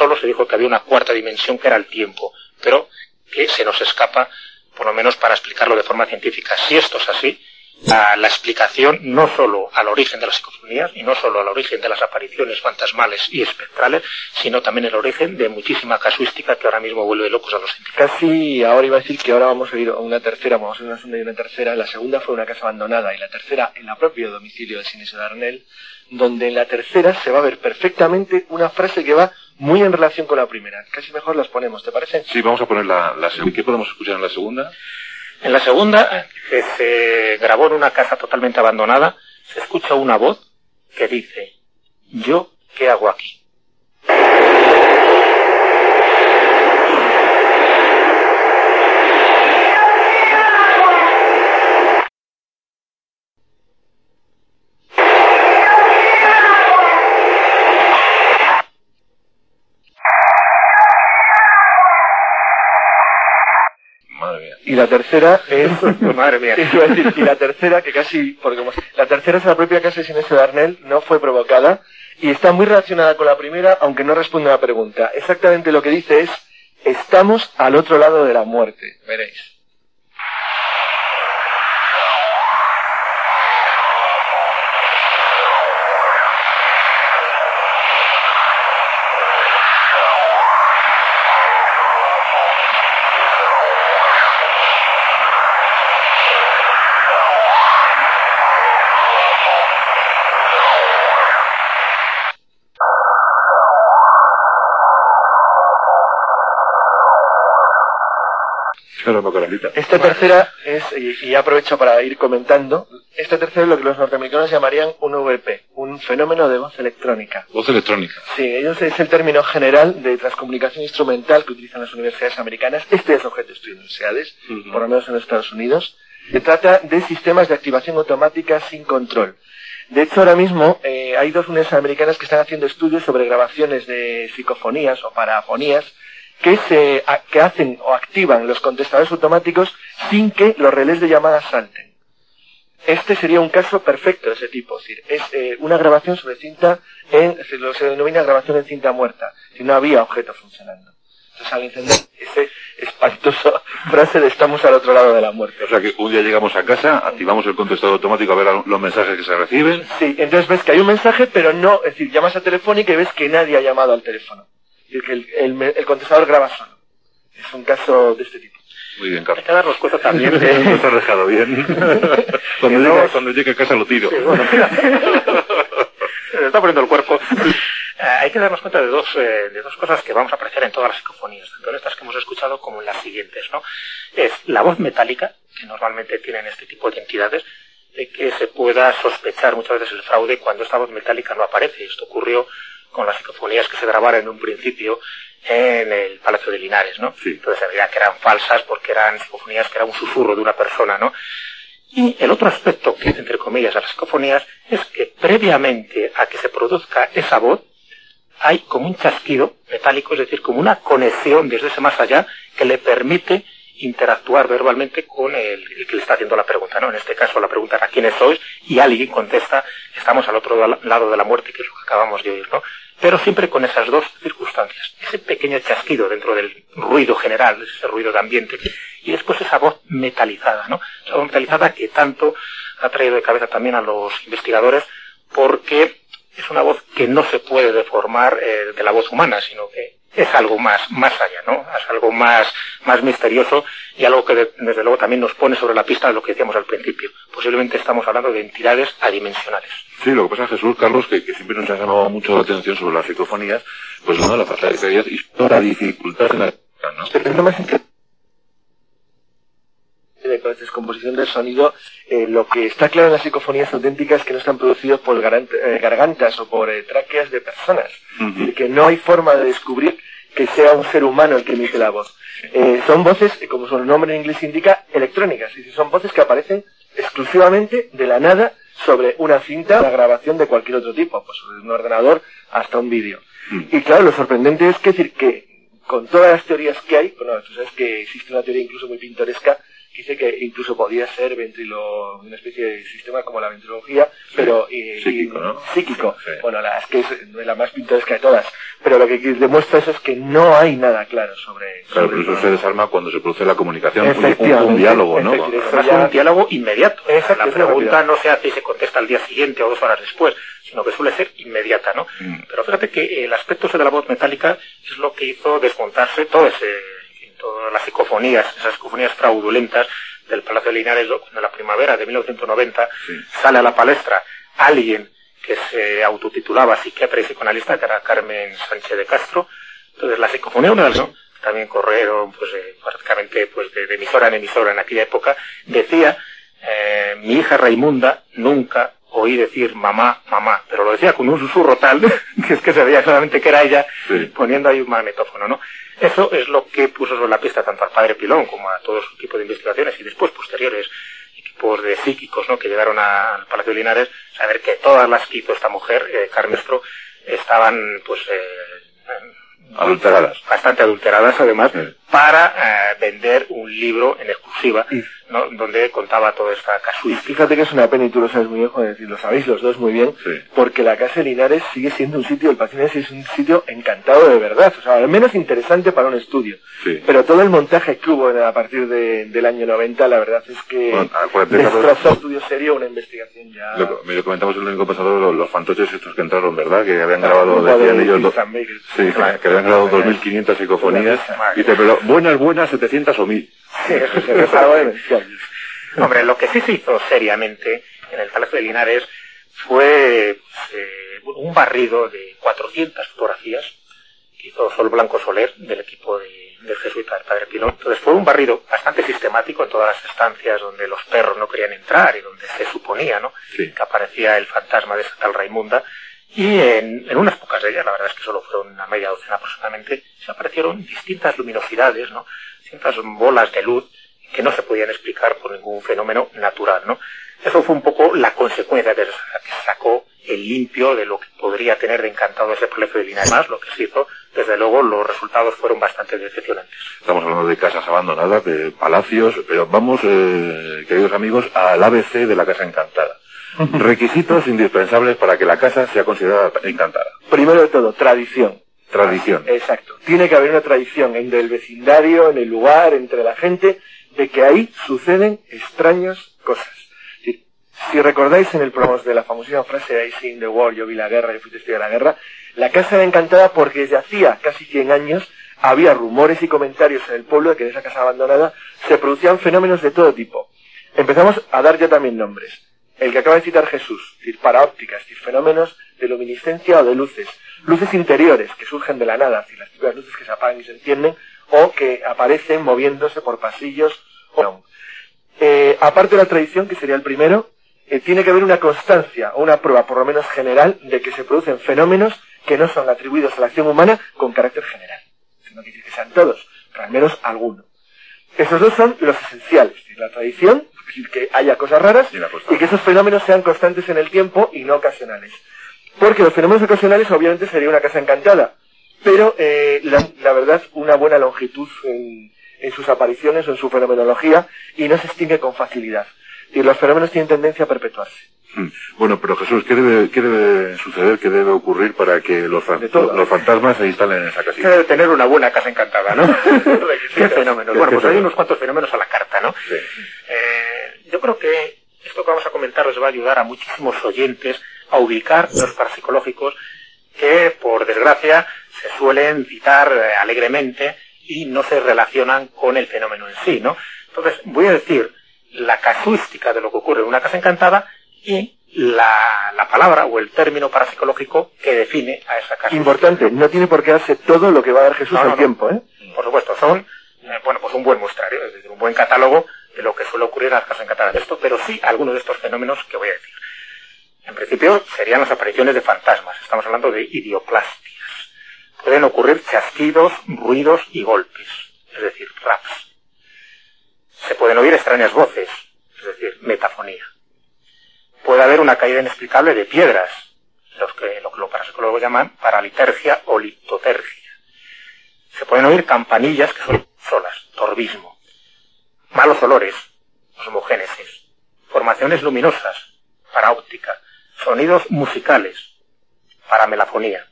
solo se dijo que había una cuarta dimensión que era el tiempo, pero que se nos escapa, por lo menos para explicarlo de forma científica. Si esto es así, la, la, explicación no solo al origen de las psicofonías y no solo al origen de las apariciones fantasmales y espectrales, sino también el origen de muchísima casuística que ahora mismo vuelve locos a los científicos. Casi ahora iba a decir que ahora vamos a ir a una tercera, vamos a ir a una segunda y una tercera. La segunda fue una casa abandonada y la tercera en la propio domicilio de Sinesio Darnell, donde en la tercera se va a ver perfectamente una frase que va muy en relación con la primera. Casi mejor las ponemos, ¿te parece? Sí, vamos a poner la, la segunda. ¿Qué podemos escuchar en la segunda? En la segunda, que se grabó en una casa totalmente abandonada, se escucha una voz que dice, ¿yo qué hago aquí? Y la tercera es... Madre mía. Iba a decir, y la tercera, que casi... Porque la tercera es la propia casa de Sinesio Darnell, no fue provocada, y está muy relacionada con la primera, aunque no responde a la pregunta. Exactamente lo que dice es, estamos al otro lado de la muerte. Veréis. Esta tercera es, y, y, aprovecho para ir comentando, esta tercera es lo que los norteamericanos llamarían un VP, un fenómeno de voz electrónica. Voz electrónica. Sí, ellos es el término general de transcomunicación instrumental que utilizan las universidades americanas. Este es objeto de estudio universidades, uh -huh. por lo menos en los Estados Unidos. Se trata de sistemas de activación automática sin control. De hecho, ahora mismo eh, hay dos universidades americanas que están haciendo estudios sobre grabaciones de psicofonías o parafonías que, se, a, que hacen o activan los contestadores automáticos sin que los relés de llamadas salten. Este sería un caso perfecto de ese tipo, es decir, es eh, una grabación sobre cinta, en, se, lo, se denomina grabación en cinta muerta, si no había objeto funcionando. Entonces al encender ese espantoso frase de estamos al otro lado de la muerte. O sea que un día llegamos a casa, activamos el contestador automático a ver los mensajes que se reciben. Sí, entonces ves que hay un mensaje, pero no, es decir, llamas a Telefónica y ves que nadie ha llamado al teléfono. Es decir, que el, el, el contestador graba solo. Es un caso de este tipo. Muy bien, Carlos. Hay que darnos cuenta también de... Te has dejado bien. cuando, no... llegue, cuando llegue a casa lo tiro. Sí, bueno, Se está poniendo el cuerpo. Eh, hay que darnos cuenta de dos, eh, de dos cosas que vamos a apreciar en todas las psicofonías, tanto en estas que hemos escuchado como en las siguientes, ¿no? Es la voz metálica, que normalmente tienen este tipo de entidades, de que se pueda sospechar muchas veces el fraude cuando esta voz metálica no aparece. Esto ocurrió con las psicofonías que se grabaron en un principio en el Palacio de Linares, ¿no? Sí. Entonces, en realidad que eran falsas porque eran psicofonías que era un susurro de una persona, ¿no? Y el otro aspecto que, entre comillas, a las psicofonías es que previamente a que se produzca esa voz, hay como un chasquido metálico, es decir, como una conexión desde ese más allá que le permite interactuar verbalmente con el, el, que le está haciendo la pregunta, ¿no? En este caso la pregunta era ¿quiénes sois? y alguien contesta estamos al otro lado de la muerte, que es lo que acabamos de oír, ¿no? Pero siempre con esas dos circunstancias. Ese pequeño chasquido dentro del ruido general, ese ruido de ambiente, y después esa voz metalizada, ¿no? Esa voz metalizada que tanto ha traído de cabeza también a los investigadores porque es una voz que no se puede deformar eh, de la voz humana, sino que es algo más, más allá, ¿no? Es algo más, más misterioso y algo que de, desde luego también nos pone sobre la pista de lo que decíamos al principio. Posiblemente estamos hablando de entidades adimensionales. Sí, lo que pasa, Jesús, Carlos, que, que siempre nos ha llamado mucho la atención sobre las psicofonías, pues no, la falta de claridad y la dificultad en la ¿no? con la descomposición del sonido, eh, lo que está claro en las psicofonías auténticas es que no están producidos por eh, gargantas o por eh, tráqueas de personas. Uh -huh. Es decir, que no hay forma de descubrir que sea un ser humano el que emite la voz. son voces, como su nombre en inglés indica, electrónicas. Decir, son voces que aparecen exclusivamente de la nada sobre una cinta, una grabación de cualquier otro tipo, pues sobre un ordenador hasta un vídeo. -huh. Y claro, lo sorprendente es que, decir, que con todas las teorías que hay, bueno, tú sabes que existe una teoría incluso muy pintoresca que dice que incluso podía ser ventrilo, una especie de sistema como la ventriloquía, pero psíquico, psíquico. Bueno, la, es que es la más pintoresca de todas. Pero lo que demuestra eso es que no hay nada claro sobre... Claro, sobre pero eso se desarma cuando se produce la comunicación, un, diálogo, ¿no? un diálogo inmediato. la pregunta no se hace y se contesta al día siguiente o dos horas después, sino que suele ser inmediata, ¿no? Mm. Pero fíjate que el aspecto de la voz metálica es lo que hizo desmontarse todo ese todas las psicofonías, esas psicofonías fraudulentas del Palacio de Linares, cuando en la primavera de 1990 sale a la palestra alguien que se autotitulaba psiquiatra y psicoanalista, que era Carmen Sánchez de Castro. Entonces, la psicofonía una de también corrieron pues, eh, prácticamente pues, de, emisora en emisora en aquella época, decía, eh, mi hija Raimunda nunca oí decir mamá, mamá, pero lo decía con un susurro tal que es que se veía claramente que era ella poniendo ahí un magnetófono, ¿no? Eso es lo que puso sobre la pista tanto al padre Pilón como a todo su equipo de investigaciones y después posteriores equipos de psíquicos ¿no? que llegaron al Palacio de Linares, saber que todas las que hizo esta mujer, eh, Carmestro, estaban pues eh, adulteradas. Bastante adulteradas además, para eh, vender un libro en exclusiva, ¿no? donde contaba toda esta casuística. Fíjate que es una pena y tú lo sabes muy bien, joder, y lo sabéis los dos muy bien, porque la Casa de Linares sigue siendo un sitio, el Pacines es un sitio encantado de verdad, o sea, al menos interesante para un estudio. Pero todo el montaje que hubo a partir del año 90, la verdad es que bueno, destrozó estudio serio una investigación ya... Lo, me lo comentamos el año pasado, los, fantoches estos que entraron, ¿verdad? Que habían grabado, decían ellos... Sí, que habían grabado 2.500 psicofonías. Y dice, pero buenas, buenas, 700 o 1.000. Sí, eso Hombre, lo que sí se hizo seriamente en el Palacio de Linares fue eh, un barrido de 400 fotografías que hizo Sol Blanco Soler del equipo de, del jesuita del Padre Pilón. Entonces fue un barrido bastante sistemático en todas las estancias donde los perros no querían entrar y donde se suponía ¿no? que aparecía el fantasma de esa tal Raimunda y en, unas pocas de ellas, la verdad es que solo fueron una media docena aproximadamente, se aparecieron distintas luminosidades, ¿no? Distintas bolas de luz que no se podían explicar por ningún fenómeno natural, ¿no? Eso fue un poco la consecuencia que sacó el limpio de lo que podría tener de encantado ese palacio de Linares. Más lo que se hizo, desde luego los resultados fueron bastante decepcionantes. Estamos hablando de casas abandonadas, de palacios, pero vamos, eh, queridos amigos, al ABC de la Casa Encantada. Requisitos indispensables para que la casa sea considerada encantada. Primero de todo, tradición. Tradición. Exacto. Tiene que haber una tradición entre el vecindario, en el lugar, entre la gente, de que ahí suceden extrañas cosas. Si recordáis en el programa de la famosísima frase I seen the war, yo vi la guerra, yo fui testigo de la guerra, la casa era encantada porque desde hacía casi 100 años había rumores y comentarios en el pueblo de que en esa casa abandonada se producían fenómenos de todo tipo. Empezamos a dar ya también nombres el que acaba de citar Jesús, es decir, para ópticas, es decir, fenómenos de luminiscencia o de luces, luces interiores que surgen de la nada, es decir, las típicas luces que se apagan y se encienden, o que aparecen moviéndose por pasillos. Eh, aparte de la tradición, que sería el primero, eh, tiene que haber una constancia o una prueba, por lo menos general, de que se producen fenómenos que no son atribuidos a la acción humana con carácter general. No quiere decir que sean todos, pero al menos alguno. Esos dos son los esenciales, es decir, la tradición decir, que haya cosas raras y, que esos fenómenos sean constantes en el tiempo y no ocasionales. Porque los fenómenos ocasionales obviamente sería una casa encantada, pero eh, la, verdad una buena longitud en, sus apariciones o en su fenomenología y no se extingue con facilidad. Y los fenómenos tienen tendencia a perpetuarse. Hmm. Bueno, pero Jesús, ¿qué debe, ¿qué debe suceder, qué debe ocurrir para que los, los fantasmas se instalen en esa casita? debe tener una buena casa encantada, ¿no? ¿Qué fenómenos? Bueno, pues hay unos cuantos fenómenos a la carta, ¿no? Sí. Eh, yo creo que esto que vamos a comentar les va a ayudar a muchísimos oyentes a ubicar los parapsicológicos que, por desgracia, se suelen citar eh, alegremente y no se relacionan con el fenómeno en sí, ¿no? Entonces, voy a decir la casuística de lo que ocurre en una casa encantada y la, la, palabra o el término parapsicológico que define a esa casa. Importante, no tiene por qué darse todo lo que va a dar Jesús al tiempo, ¿eh? Por supuesto, son, eh, bueno, pues un buen muestrario, es decir, un buen catálogo de lo que suele ocurrir en las casas encantadas de esto, pero sí algunos de estos fenómenos que voy a decir. En principio serían las apariciones de fantasmas, estamos hablando de idioplastias. Pueden ocurrir chasquidos, ruidos y golpes, es decir, raps. Se pueden oír extrañas voces, es decir, metafonía puede haber una caída inexplicable de piedras, los que, lo que los parapsicólogos llaman paralitergia o litotergia. Se pueden oír campanillas que son solas, torbismo. malos olores, osmogénesis, formaciones luminosas, para óptica, sonidos musicales, para melafonía,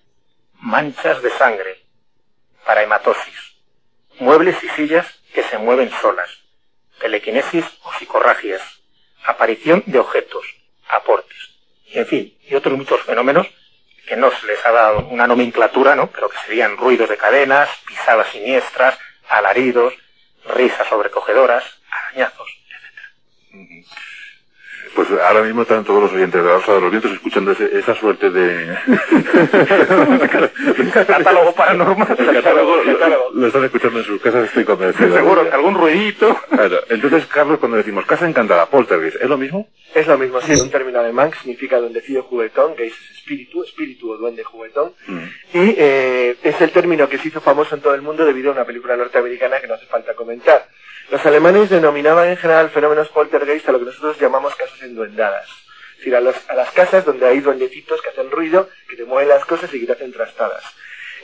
manchas de sangre, para hematosis, muebles y sillas que se mueven solas, telequinesis o psicorragias, aparición de objetos, aportes, y en fin, y otros muchos fenómenos que no se les ha dado una nomenclatura, ¿no? Pero que serían ruidos de cadenas, pisadas siniestras, alaridos, risas sobrecogedoras, arañazos, etc. Pues ahora mismo están todos los oyentes de la Rosa de los Vientos escuchando ese- esa suerte de... Catálogo paranormal. El catálogo lo, lo están escuchando en sus casas, estoy convencido. Seguro que algún ruidito. Claro. Entonces, Carlos, cuando decimos casa encantada, poltergeist, ¿es lo mismo? Es lo mismo, sí, un término alemán que significa duendecillo juguetón, geist es espíritu, espíritu o duende juguetón, Mm. y eh, es el término que se hizo famoso en todo el mundo debido a una película norteamericana que no hace falta comentar. Los alemanes denominaban en general fenómenos poltergeist a lo que nosotros llamamos casas enduendadas. Es decir, a, los- a las casas donde hay duendecitos que hacen ruido, que te mueven las cosas y que te hacen trastadas.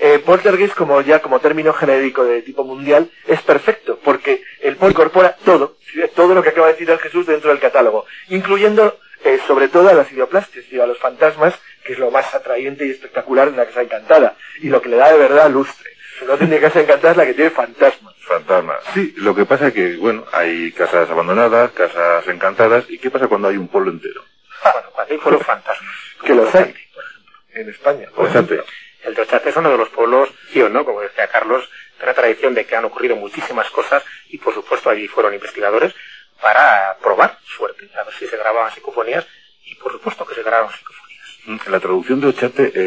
Eh, poltergeist, como ya como término genérico de tipo mundial, es perfecto, porque el pol incorpora todo, todo lo que acaba de decir el Jesús dentro del catálogo, incluyendo eh, sobre todo a las ideoplastias y a los fantasmas, que es lo más atrayente y espectacular de una casa encantada, y lo que le da de verdad lustre. No tiene casa encantada es la que tiene fantasmas. Fantasma. Sí, lo que pasa es que, bueno, hay casas abandonadas, casas encantadas, ¿y qué pasa cuando hay un pueblo entero? Bueno, cuando hay pueblos fantasmas. Que los hay. Ochate, por ejemplo. En España. por ejemplo. El de Ochate es uno de los pueblos, ¿no? Como decía Carlos, de una tradición de que han ocurrido muchísimas cosas y por supuesto allí fueron investigadores para probar suerte, a ver si se grababan psicofonías y por supuesto que se grabaron psicofonías. Mm, La traducción de Ochate eh,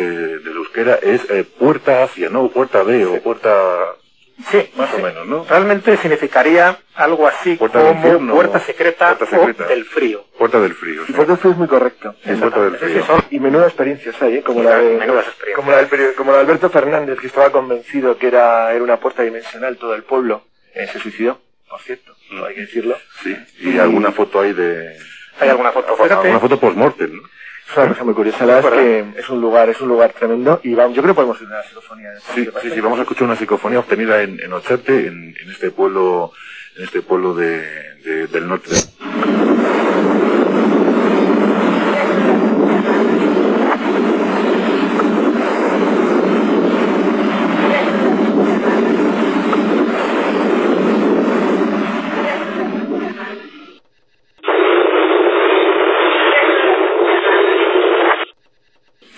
del euskera es eh, puerta hacia, ¿no? Puerta B o puerta... Sí, Más o sí. menos, ¿no? Realmente significaría algo así Puerta del como infierno, puerta secreta puerta secreta. o del frío. Puerta del frío, sí. Pues eso es muy correcto. Puerta del frío. Y menudas experiencias hay, ¿eh? como, Sí, la de, como, la del como la de Alberto Fernández, que estaba convencido que era, era una puerta dimensional todo el pueblo. Eh, se suicidó, por cierto, no hay que decirlo. Sí. Y alguna foto hay de... Hay alguna foto, fíjate. Alguna foto post-mortem, ¿no? Es una cosa muy curiosa, la verdad es que es un lugar, es un lugar tremendo y vamos, yo creo que podemos ir a una psicofonía. de Sí, sí, sí, vamos a escuchar una psicofonía obtenida en, en Ochate, en, en este pueblo, en este pueblo de, de- del norte.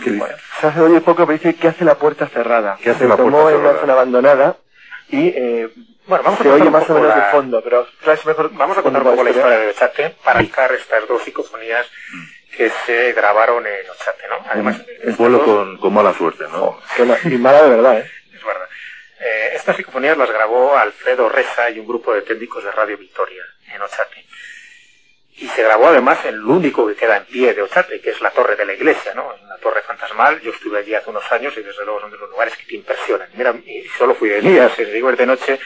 ¿Qué dice? Se hace oye poco, pero dice que hace la puerta cerrada. ¿Qué hace se la tomó puerta en una zona abandonada y eh, Bueno, vamos a se contar oye un más o poco menos la- de fondo, pero ¿sabes mejor? Vamos a contar un poco la historia de Ochate para explicar estas dos psicofonías que se grabaron en Ochate, ¿no? Además, Un pueblo dos- con, con mala suerte, ¿no? Que ma- Y mala de verdad, ¿eh? Es verdad. Eh, estas psicofonías las grabó Alfredo Reza y un grupo de técnicos de Radio Victoria en Ochate. Y se grabó además en lo único que queda en pie de Ochate, que es la torre de la iglesia, ¿no? En la torre fantasmal. Yo estuve allí hace unos años y desde luego son de los lugares que te impresionan. Mira, y solo fui de día, si digo de noche,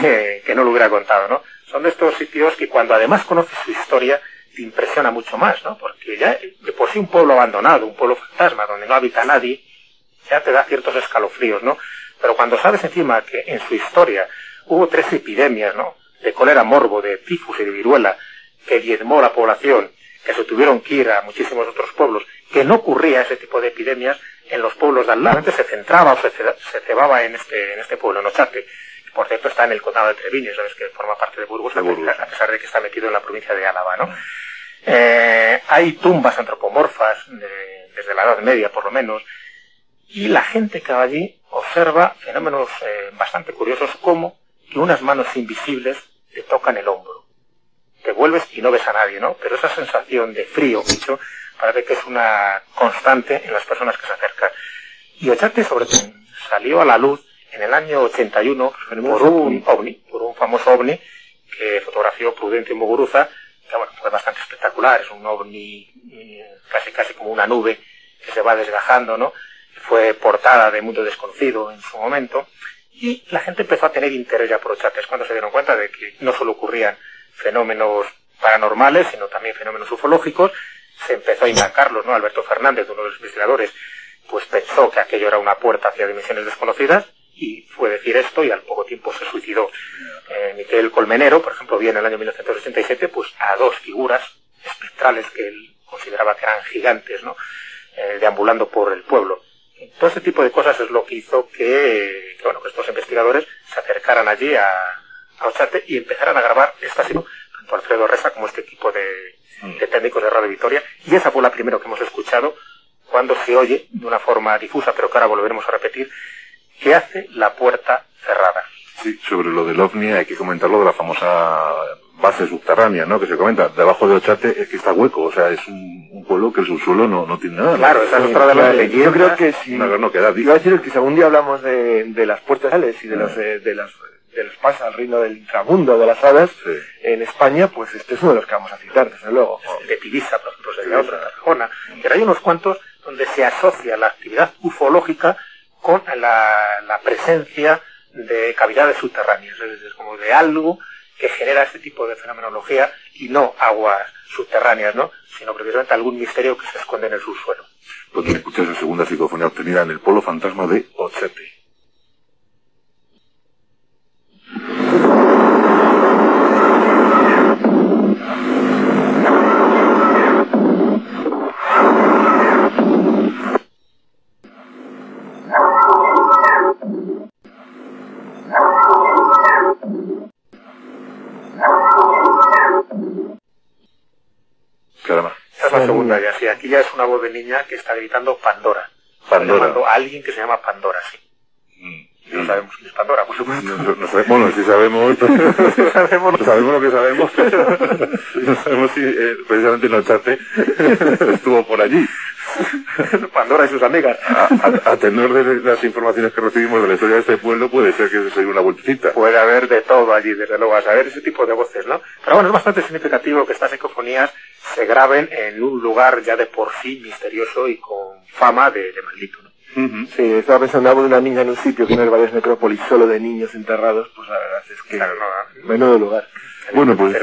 que, que no lo hubiera contado, ¿no? Son de estos sitios que cuando además conoces su historia, te impresiona mucho más, ¿no? Porque ya de por sí un pueblo abandonado, un pueblo fantasma, donde no habita nadie, ya te da ciertos escalofríos, ¿no? Pero cuando sabes encima que en su historia hubo tres epidemias, ¿no? De cólera morbo, de tifus y de viruela, que diezmó la población, que se tuvieron que ir a muchísimos otros pueblos, que no ocurría ese tipo de epidemias en los pueblos de al lado. Antes se centraba o se, ce- se cebaba en este, en este pueblo, en Ochate. Por cierto, está en el condado de Treviño, sabes que forma parte de Burgos, De a Burgos. pesar- a pesar de que está metido en la provincia de Álava, ¿no? Eh, hay tumbas antropomorfas de- desde la Edad Media, por lo menos, y la gente que va allí observa fenómenos eh, bastante curiosos como que unas manos invisibles te tocan el hombro. Te vuelves y no ves a nadie, ¿no? Pero esa sensación de frío, mucho, parece que es una constante en las personas que se acercan. Y Ochate, sobre todo, salió a la luz en el año 81 por un ovni, por un famoso ovni que fotografió Prudencio Muguruza, que bueno, fue bastante espectacular, es un ovni eh, casi casi como una nube que se va desgajando, ¿no? Fue portada de Mundo Desconocido en su momento, y la gente empezó a tener interés ya por Ochate, es cuando se dieron cuenta de que no solo ocurrían fenómenos paranormales, sino también fenómenos ufológicos, se empezó a indagarlos, ¿no? Alberto Fernández, uno de los investigadores, pues pensó que aquello era una puerta hacia dimensiones desconocidas, y fue decir esto y al poco tiempo se suicidó. Eh, Miquel Colmenero, por ejemplo, vi en el año 1987 pues a dos figuras espectrales que él consideraba que eran gigantes, ¿no? Eh, deambulando por el pueblo. Todo este tipo de cosas es lo que hizo que, que, bueno, que estos investigadores se acercaran allí a, a Ochate y empezaran a grabar esta tanto Alfredo Reza como este equipo de, de técnicos de Radio Victoria. Y esa fue la primera que hemos escuchado cuando se oye de una forma difusa, pero que ahora volveremos a repetir, que hace la puerta cerrada. Sí, sobre lo del OVNI hay que comentarlo de la famosa base subterránea, ¿no? Que se comenta, debajo de Ochate es que está hueco, o sea, es un, un pueblo que el subsuelo no, no tiene nada. Claro, esa es otra de las leyendas. Yo creo que si... No, no queda, Iba a decir que si algún día hablamos de, de las puertas sales y de los, eh, de las de los pasos al reino del inframundo, de las hadas, Sí. en España, pues este es uno de los que vamos a citar, desde luego. de Pivisa, por ejemplo, sería otra, Tarragona. Pero hay unos cuantos donde se asocia la actividad ufológica con la, la presencia de cavidades subterráneas, es decir, como de algo que genera este tipo de fenomenología y no aguas subterráneas, ¿no? Sino precisamente algún misterio que se esconde en el subsuelo. Pues escuchas la segunda psicofonía obtenida en el polo fantasma de Ochate. Aquí ya es una voz de niña que está gritando Pandora. Pandora. A alguien que se llama Pandora, sí. Y no sabemos quién es Pandora, por supuesto. No, no- no sabe- bueno, sí sabemos, sabemos. sabemos lo que sabemos, no sabemos si eh, precisamente Nochate estuvo por allí. Pandora y sus amigas. A, a- a tenor de las informaciones que recibimos de la historia de este pueblo, puede ser que se dio una vueltecita. Puede haber de todo allí, desde luego, a saber ese tipo de voces, ¿no? Pero bueno, es bastante significativo que estas ecofonías se graben en un lugar ya de por sí misterioso y con fama de, de maldito, ¿no? Ujú. Sí, estaba pensando algo de una niña en un sitio que no es varias necrópolis solo de niños enterrados, pues la verdad es que Claro, no, menudo lugar. Bueno, pues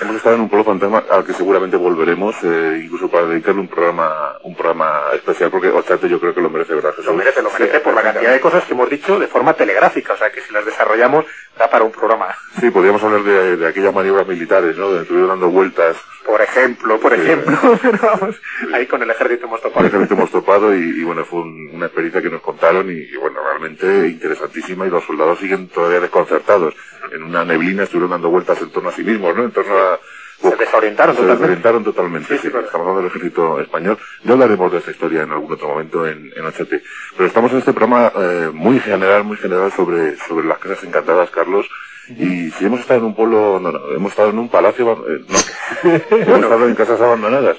hemos estado en un pueblo fantasma al que seguramente volveremos, eh, incluso para dedicarle un programa, un programa especial, porque Ochate yo creo que lo merece, ¿verdad, Jesús? Lo merece, lo merece por la cantidad de cosas que hemos dicho de forma telegráfica, o sea que si las desarrollamos da para un programa. Sí, podríamos hablar de, de aquellas maniobras militares, ¿no? De estuvieron dando vueltas, Por ejemplo, por Sí. ejemplo, pero vamos, ahí con el ejército hemos topado. ejemplo, hemos topado y, y bueno, fue un- una experiencia que nos contaron y, y, bueno, realmente interesantísima y los soldados siguen todavía desconcertados. En una neblina estuvieron dando vueltas en torno a sí mismos, ¿no? En torno a... Se desorientaron Se totalmente. desorientaron totalmente, Sí, sí, sí, estamos hablando del ejército español. Ya hablaremos de esta historia en algún otro momento en, en Ochate. Pero estamos en este programa eh, muy general, muy general sobre, sobre las casas encantadas, Carlos. Y si hemos estado en un pueblo, no, no, hemos estado en un palacio, eh, no, hemos estado en casas abandonadas.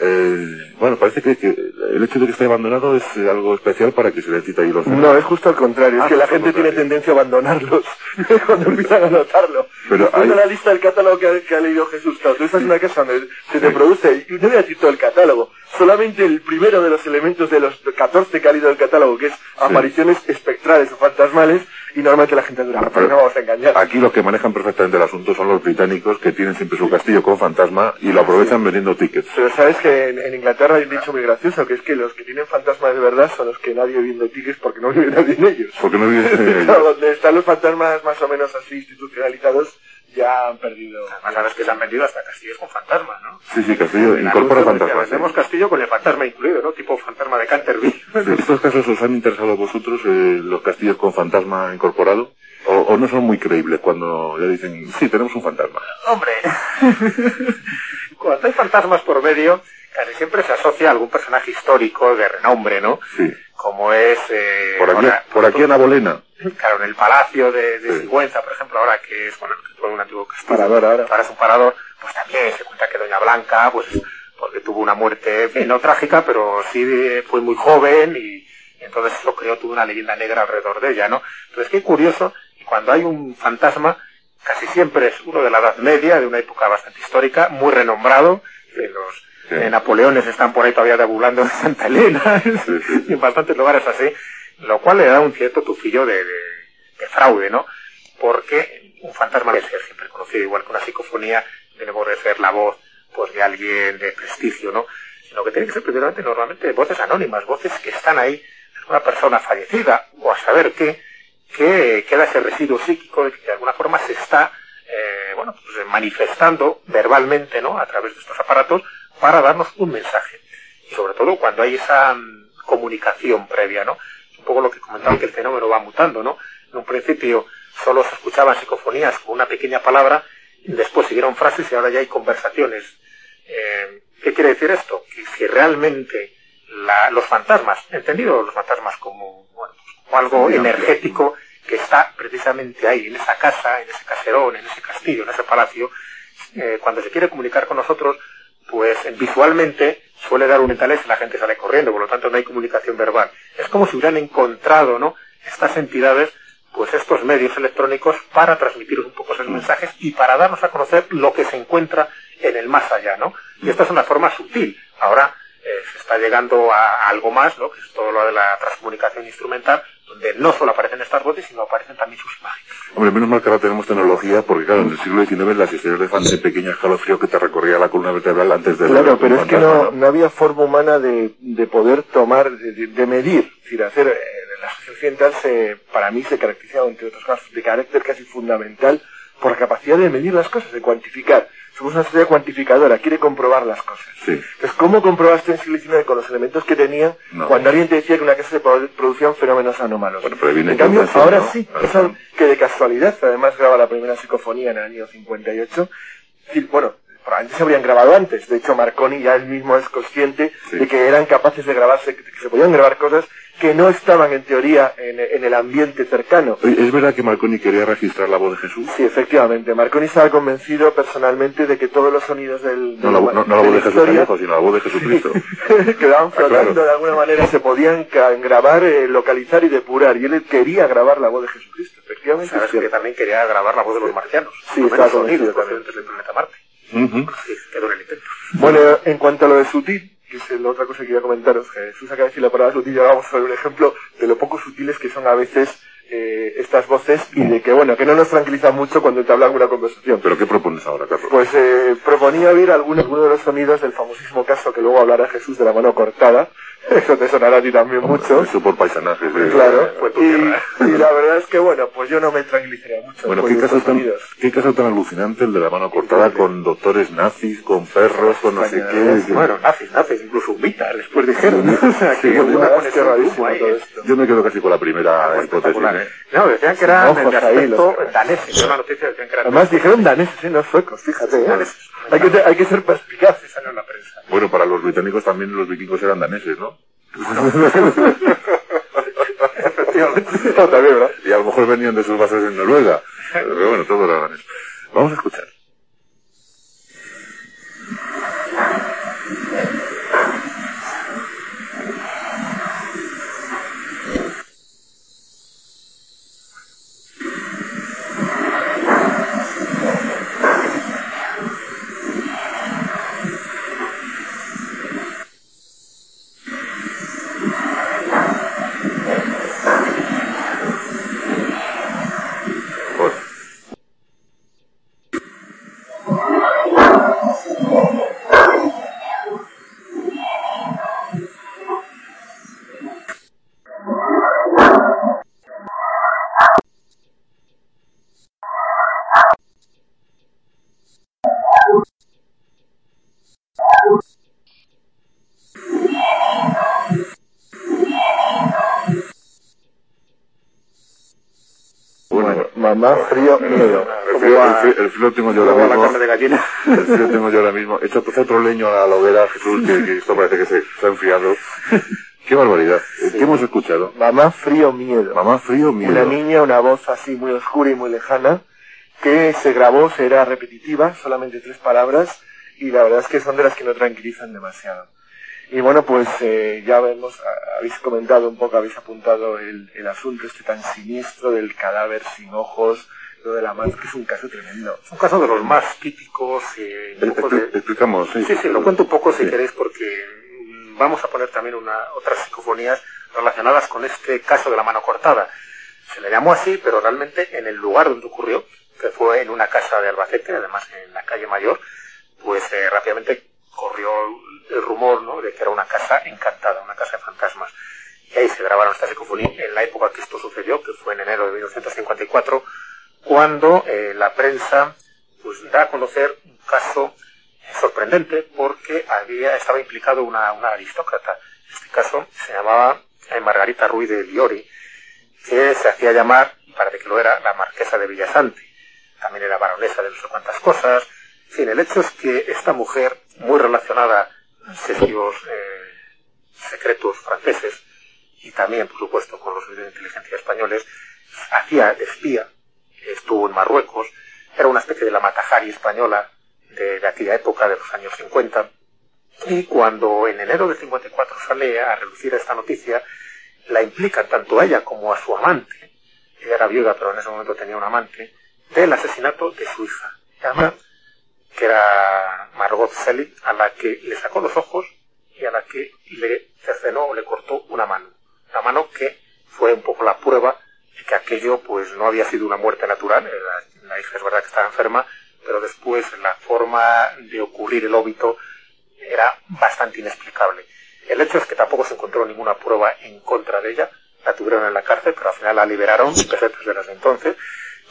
Eh, bueno, parece que, que el hecho de que esté abandonado es algo especial para que se le cita ahí los No, es justo al contrario, es Ah, que la gente tiene tendencia a abandonarlos cuando empiezan a notarlo. Pero hay- la lista del catálogo que ha, que ha leído Jesús, claro, tú estás en una casa donde se te produce, y no voy a decir todo el catálogo, solamente el primero de los elementos de los 14 que ha leído el catálogo, que es apariciones espectrales o fantasmales, y normalmente la gente dura, pero no vamos a engañar. Aquí los que manejan perfectamente el asunto son los británicos que tienen siempre su castillo con fantasma y lo aprovechan vendiendo tickets. Pero sabes que en, en Inglaterra hay un dicho muy gracioso, que es que los que tienen fantasmas de verdad son los que nadie vive tickets porque no vive nadie en ellos. Porque no viven en ellos. Donde están los fantasmas más o menos así institucionalizados, ya han perdido. Además, sabes que se han vendido hasta castillos con fantasma, ¿no? Sí, sí, castillo El incorpora anuncio decía, fantasmas. Vendemos castillo con el fantasma incluido, ¿no? Tipo fantasma de Canterbury. ¿En estos casos os han interesado a vosotros eh, los castillos con fantasma incorporado? O, o no son muy creíbles cuando ya dicen, sí, tenemos un fantasma? Hombre, cuando hay fantasmas por medio, casi siempre se asocia a algún personaje histórico de renombre, ¿no? Sí. Como es... Eh, Por aquí, ahora, por aquí Ana Bolena. Claro, en el palacio de, de Sí. Sigüenza, por ejemplo, ahora que es, bueno, que fue un antiguo castillo. Parador ahora. Ahora es un parador, pues también se cuenta que Doña Blanca, pues, porque tuvo una muerte, en fin, no trágica, pero sí eh, fue muy joven y, y entonces eso creó toda una leyenda negra alrededor de ella, ¿no? Entonces, qué curioso, y cuando hay un fantasma, casi siempre es uno de la Edad Media, de una época bastante histórica, muy renombrado, que los Sí. eh, Napoleones están por ahí todavía debulando en Santa Elena, sí. y en bastantes lugares así, lo cual le da un cierto tufillo de, de, de fraude, ¿no? Porque un fantasma debe ser siempre conocido, igual que una psicofonía, tiene por ser la voz pues de alguien de prestigio, ¿no? Sino que tiene que ser primeramente normalmente voces anónimas, voces que están ahí, una persona fallecida, o a saber qué, que queda ese residuo psíquico de que de alguna forma se está eh, bueno, pues, manifestando verbalmente ¿no? a través de estos aparatos para darnos un mensaje. Y sobre todo cuando hay esa mm, comunicación previa, ¿no? Un poco lo que comentaba que el fenómeno va mutando, ¿no? En un principio solo se escuchaban psicofonías con una pequeña palabra, después siguieron frases y ahora ya hay conversaciones. Eh, ¿Qué quiere decir esto? Que si realmente los fantasmas, entendido los fantasmas como, bueno, como algo energético que está precisamente ahí, en esa casa, en ese caserón, en ese castillo, en ese palacio, eh, cuando se quiere comunicar con nosotros, pues visualmente suele dar un mentalés y la gente sale corriendo, por lo tanto no hay comunicación verbal. Es como si hubieran encontrado, ¿no? Estas entidades, pues estos medios electrónicos para transmitir un poco esos mensajes y para darnos a conocer lo que se encuentra en el más allá, ¿no? Y esta es una forma sutil. Ahora eh, se está llegando a, algo más, ¿no? Que es todo lo de la transcomunicación instrumental, donde no solo aparecen estas voces, sino aparecen también sus imágenes. Hombre, menos mal que ahora tenemos tecnología, porque claro, en el siglo XIX las historias de fan de pequeño escalofrío que te recorría la columna vertebral antes de... Claro, pero es que no, no, había forma humana de, de poder tomar, de, de medir, es decir, hacer... Eh, la sociedad occidental se, para mí se caracteriza, entre otros casos, de carácter casi fundamental por la capacidad de medir las cosas, de cuantificar somos una sociedad cuantificadora, quiere comprobar las cosas. Sí. Entonces, ¿cómo comprobaste en siglo XIX con los elementos que tenía cuando alguien te decía que una casa se producían fenómenos anómalos? Bueno, pero en cambio, ahora sí, que de casualidad, además graba la primera psicofonía en el año 58, y, bueno, probablemente se habrían grabado antes. De hecho, Marconi ya él mismo es consciente de que eran capaces de grabarse, que se podían grabar cosas que no estaban en teoría en, el ambiente cercano. ¿Es verdad que Marconi quería registrar la voz de Jesús? Sí, efectivamente. Marconi estaba convencido personalmente de que todos los sonidos del... no, la, voz de, Jesús sino la voz de Jesucristo. quedaban ah, flotando de alguna manera, se podían grabar, eh, localizar y depurar. Y él quería grabar la voz de Jesucristo, efectivamente. Sabes que también quería grabar la voz de los marcianos. Sí, estaba convencido también. del planeta Marte. Sí, quedó en el intento. Bueno, en cuanto a lo de sutil, que es la otra cosa que quería comentaros, Jesús acaba de decir la palabra sutil y ahora vamos a ver un ejemplo de lo poco sutiles que son a veces eh, estas voces y de que, bueno, que no nos tranquiliza mucho cuando te hablan una conversación. ¿Pero qué propones ahora, Carlos? Pues eh, proponía oír alguno, alguno de los sonidos del famosísimo caso que luego hablará Jesús de la mano cortada, Eso te sonará a ti también mucho. Eso por paisanaje. Claro. Y, y, la verdad es que, bueno, pues yo no me tranquilizaría mucho. Bueno, ¿qué caso, tan, ¿qué caso tan alucinante el de la mano cortada con doctores nazis, con perros, con no sé qué? Bueno, nazis, nazis, incluso Vita, después dijeron. o sea, que Yo me quedo casi con la primera hipótesis. ¿Eh? No, decían que eran de aspecto daneses. Yo una noticia decían que eran Además dijeron daneses, ¿eh? no suecos, fíjate. ¿eh? Hay, que, hay que ser perspicaces en la prensa. Bueno, para los británicos también los vikingos eran daneses, ¿no? Y a lo mejor venían de sus bases en Noruega. Pero bueno, todo era danés. Vamos a escuchar. Mamá, frío, miedo. El frío, tengo yo ahora mismo. El frío tengo yo ahora mismo. He hecho otro leño a la hoguera, Jesús, que, esto parece que se, ha enfriado. Qué barbaridad. ¿Qué hemos escuchado? Mamá, frío, miedo. Mamá, frío, miedo. Una niña, una voz así muy oscura y muy lejana, que se grabó, será repetitiva, solamente tres palabras, y la verdad es que son de las que no tranquilizan demasiado. Y bueno, pues eh, ya vemos, habéis comentado un poco, habéis apuntado el, el, asunto este tan siniestro del cadáver sin ojos, lo de la mano, que es un caso tremendo. Es un caso de los más típicos. Eh, Explicamos, sí. Sí, sí, lo cuento un poco si queréis porque vamos a poner también una, otras psicofonías relacionadas con este caso de la mano cortada. Se le llamó así, pero realmente en el lugar donde ocurrió, que fue en una casa de Albacete, además en la calle Mayor, pues eh, rápidamente corrió el rumor ¿no? de que era una casa encantada, una casa de fantasmas. Y ahí se grabaron estas psicofonías en la época que esto sucedió, que fue en enero de 1954, cuando eh, la prensa pues da a conocer un caso sorprendente porque había estaba implicado una, una aristócrata. En este caso se llamaba eh, Margarita Ruiz de Liori, que se hacía llamar, parece que lo era, la marquesa de Villasante. También era baronesa de no sé cuántas cosas. El hecho es que esta mujer, muy relacionada a sitios eh, secretos franceses, y también, por supuesto, con los servicios de inteligencia españoles, hacía de espía, estuvo en Marruecos, era una especie de la Matajari española de, de aquella época, de los años 50, y cuando en enero del 54 sale a reducir esta noticia, la implican tanto a ella como a su amante, ella era viuda pero en ese momento tenía un amante, del asesinato de su hija, que era Margot Selig, a la que le sacó los ojos y a la que le cercenó o le cortó una mano. Una mano que fue un poco la prueba de que aquello pues no había sido una muerte natural, la, la hija es verdad que estaba enferma, pero después la forma de ocurrir el óbito era bastante inexplicable. El hecho es que tampoco se encontró ninguna prueba en contra de ella, la tuvieron en la cárcel, pero al final la liberaron, pesetas de las de entonces,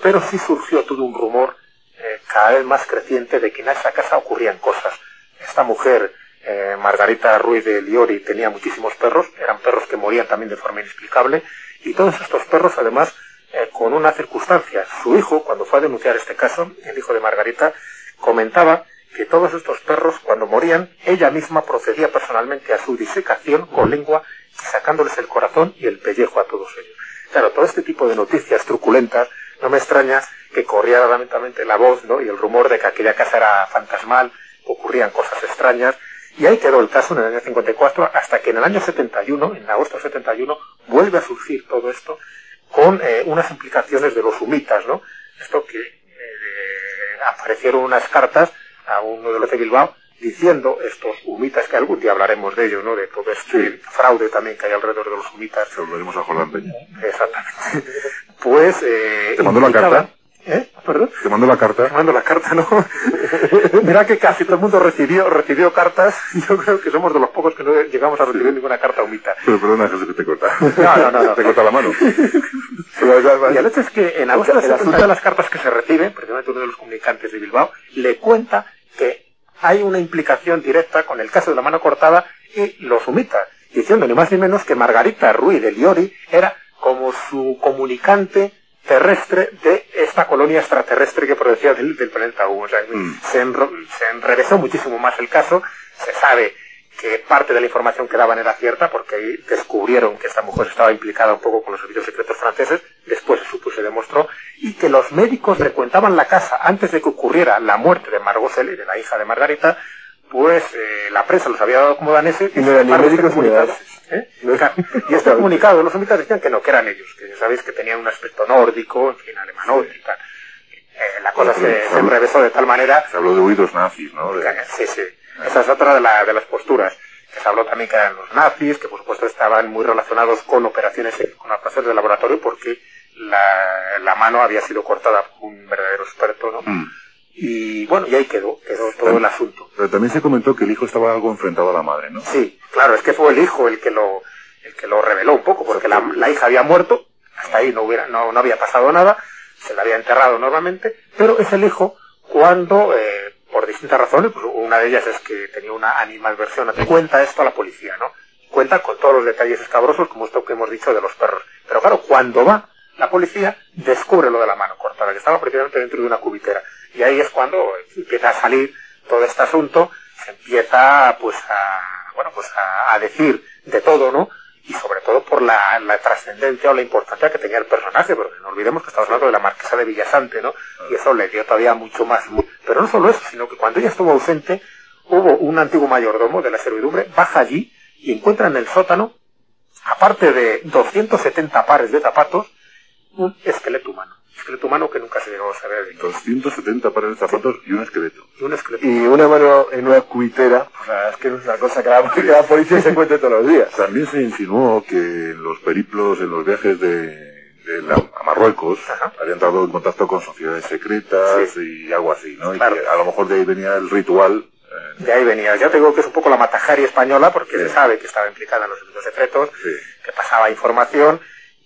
pero sí surgió todo un rumor eh, cada vez más creciente de que en esa casa ocurrían cosas. Esta mujer, eh, Margarita Ruiz de Liori, tenía muchísimos perros, eran perros que morían también de forma inexplicable, y todos estos perros además eh, con una circunstancia. Su hijo, cuando fue a denunciar este caso, el hijo de Margarita, comentaba que todos estos perros, cuando morían, ella misma procedía personalmente a su disecación con lengua sacándoles el corazón y el pellejo a todos ellos. Claro, todo este tipo de noticias truculentas, no me extraña que corriera lamentablemente la voz ¿no? y el rumor de que aquella casa era fantasmal, ocurrían cosas extrañas, y ahí quedó el caso en el año 54, hasta que en el año 71, en agosto del 71, vuelve a surgir todo esto con eh, unas implicaciones de los humitas, ¿no? Esto que eh, aparecieron unas cartas a uno de los de Bilbao diciendo estos humitas, que algún día hablaremos de ellos, ¿no? De todo este fraude también que hay alrededor de los humitas. Se lo veremos a Jordán Peña. Exactamente. Pues... Eh, ¿Te mandó la carta? ¿Eh? ¿Perdón? ¿Te mandó la carta? Te mando la carta, ¿no? Mira que casi todo el mundo recibió, recibió cartas. Yo creo que somos de los pocos que no llegamos a recibir ninguna carta humita. Pero perdona, Jesús, que te corta. No, no, no, no. Te corta la mano. Y el hecho es que en agosto el asunto de las cartas que se reciben, precisamente uno de los comunicantes de Bilbao, le cuenta que hay una implicación directa con el caso de la mano cortada y los humitas, diciendo ni más ni menos que Margarita Ruiz de Liori era como su comunicante terrestre de esta colonia extraterrestre que procedía del, del planeta U. O sea, Mm. se, enro- se enrevesó muchísimo más el caso, se sabe que parte de la información que daban era cierta porque ahí descubrieron que esta mujer estaba implicada un poco con los servicios secretos franceses, después se supo y se demostró, y que los médicos frecuentaban la casa antes de que ocurriera la muerte de Margot Selle, de la hija de Margarita, pues eh, la prensa los había dado como daneses Y no eran ni médicos ni daneses. ¿Eh? Y este comunicado los humitas decían que no, que eran ellos, que ya sabéis que tenían un aspecto nórdico, en fin, alemanote y tal. Eh, la cosa se, se enrevesó de tal manera Se habló de huidos nazis, ¿no? De- Sí, sí. Esa es otra de, la- de las posturas. Que se habló también que eran los nazis, que por supuesto estaban muy relacionados con operaciones, con operaciones de laboratorio, porque la, la mano había sido cortada por un verdadero experto, ¿no? Mm. Y bueno, y ahí quedó, quedó todo el asunto. Pero también se comentó que el hijo estaba algo enfrentado a la madre, ¿no? Sí, claro, es que fue el hijo el que lo, el que lo reveló un poco, porque la, la hija había muerto, hasta ahí no hubiera, no, no había pasado nada, se la había enterrado normalmente, pero es el hijo cuando, eh, por distintas razones, pues una de ellas es que tenía una animalversión, cuenta esto a la policía, ¿no? Cuenta con todos los detalles escabrosos, como esto que hemos dicho de los perros. Pero claro, cuando va la policía, descubre lo de la mano cortada, que estaba precisamente dentro de una cubitera. Y ahí es cuando empieza a salir todo este asunto, se empieza pues a, bueno, pues a, decir de todo, ¿no? Y sobre todo por la, la trascendencia o la importancia que tenía el personaje, porque no olvidemos que estamos hablando de la marquesa de Villasante, ¿no? Y eso le dio todavía mucho más. Pero no solo eso, sino que cuando ella estuvo ausente, hubo un antiguo mayordomo de la servidumbre, baja allí y encuentra en el sótano, aparte de 270 pares de zapatos, un esqueleto humano. Esqueleto humano que nunca se llegó a saber de 270 pares de zapatos y un esqueleto. y un esqueleto Y una mano en una cubitera, pues la verdad es que no es una cosa que la, que la policía se encuentre todos los días. También se insinuó que en los periplos, en los viajes de, de la- a Marruecos, Ajá. habían entrado en contacto con sociedades secretas y algo así, ¿no? Claro. Y que a lo mejor de ahí venía el ritual. eh, De ahí venía. Ya te digo que es un poco la matajari española, porque Sí. se sabe que estaba implicada en los servicios secretos, sí. que pasaba pasaba información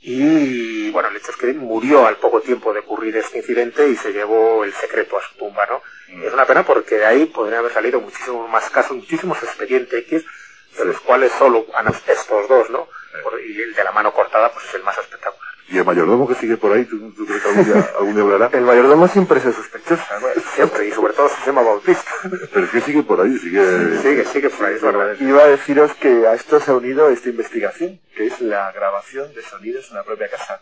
y bueno, el hecho es que murió al poco tiempo de ocurrir este incidente y se llevó el secreto a su tumba, ¿no? Mm. Es una pena porque de ahí podrían haber salido muchísimos más casos, muchísimos expedientes X, de los cuales solo han estos dos, ¿no? Y el de la mano cortada, pues es el más espectacular. ¿Y el mayordomo que sigue por ahí, tú, crees que algún día, hablará? El mayordomo siempre se sospechosa, ¿no? Siempre, y sobre todo si se llama Bautista. Pero es que sigue por ahí, sigue... Sigue, sigue por ahí, es Iba a deciros que a esto se ha unido esta investigación, que es la grabación de sonidos en la propia casa.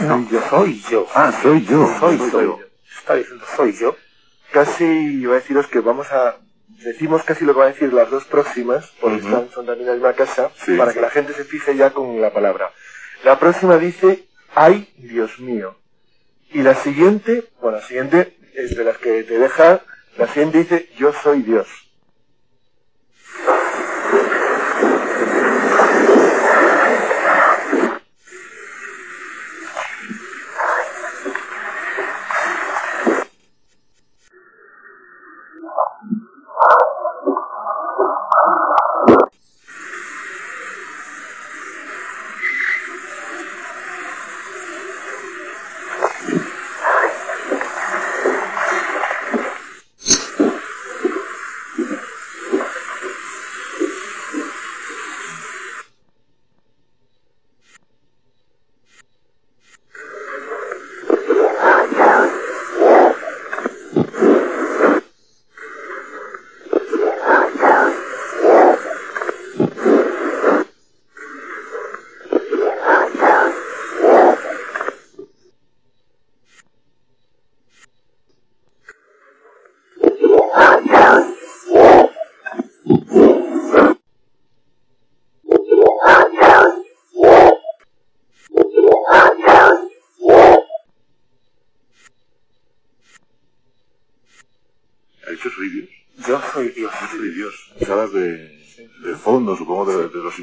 No, yo soy yo. Ah, soy yo. Soy, yo. Está diciendo soy yo. Casi iba a deciros que vamos a... Decimos casi lo que va a decir las dos próximas, porque están, son también en la misma casa, para que la gente se fije ya con la palabra. La próxima dice, ay, Dios mío. Y la siguiente, bueno, la siguiente es de las que te deja, la siguiente dice, yo soy Dios.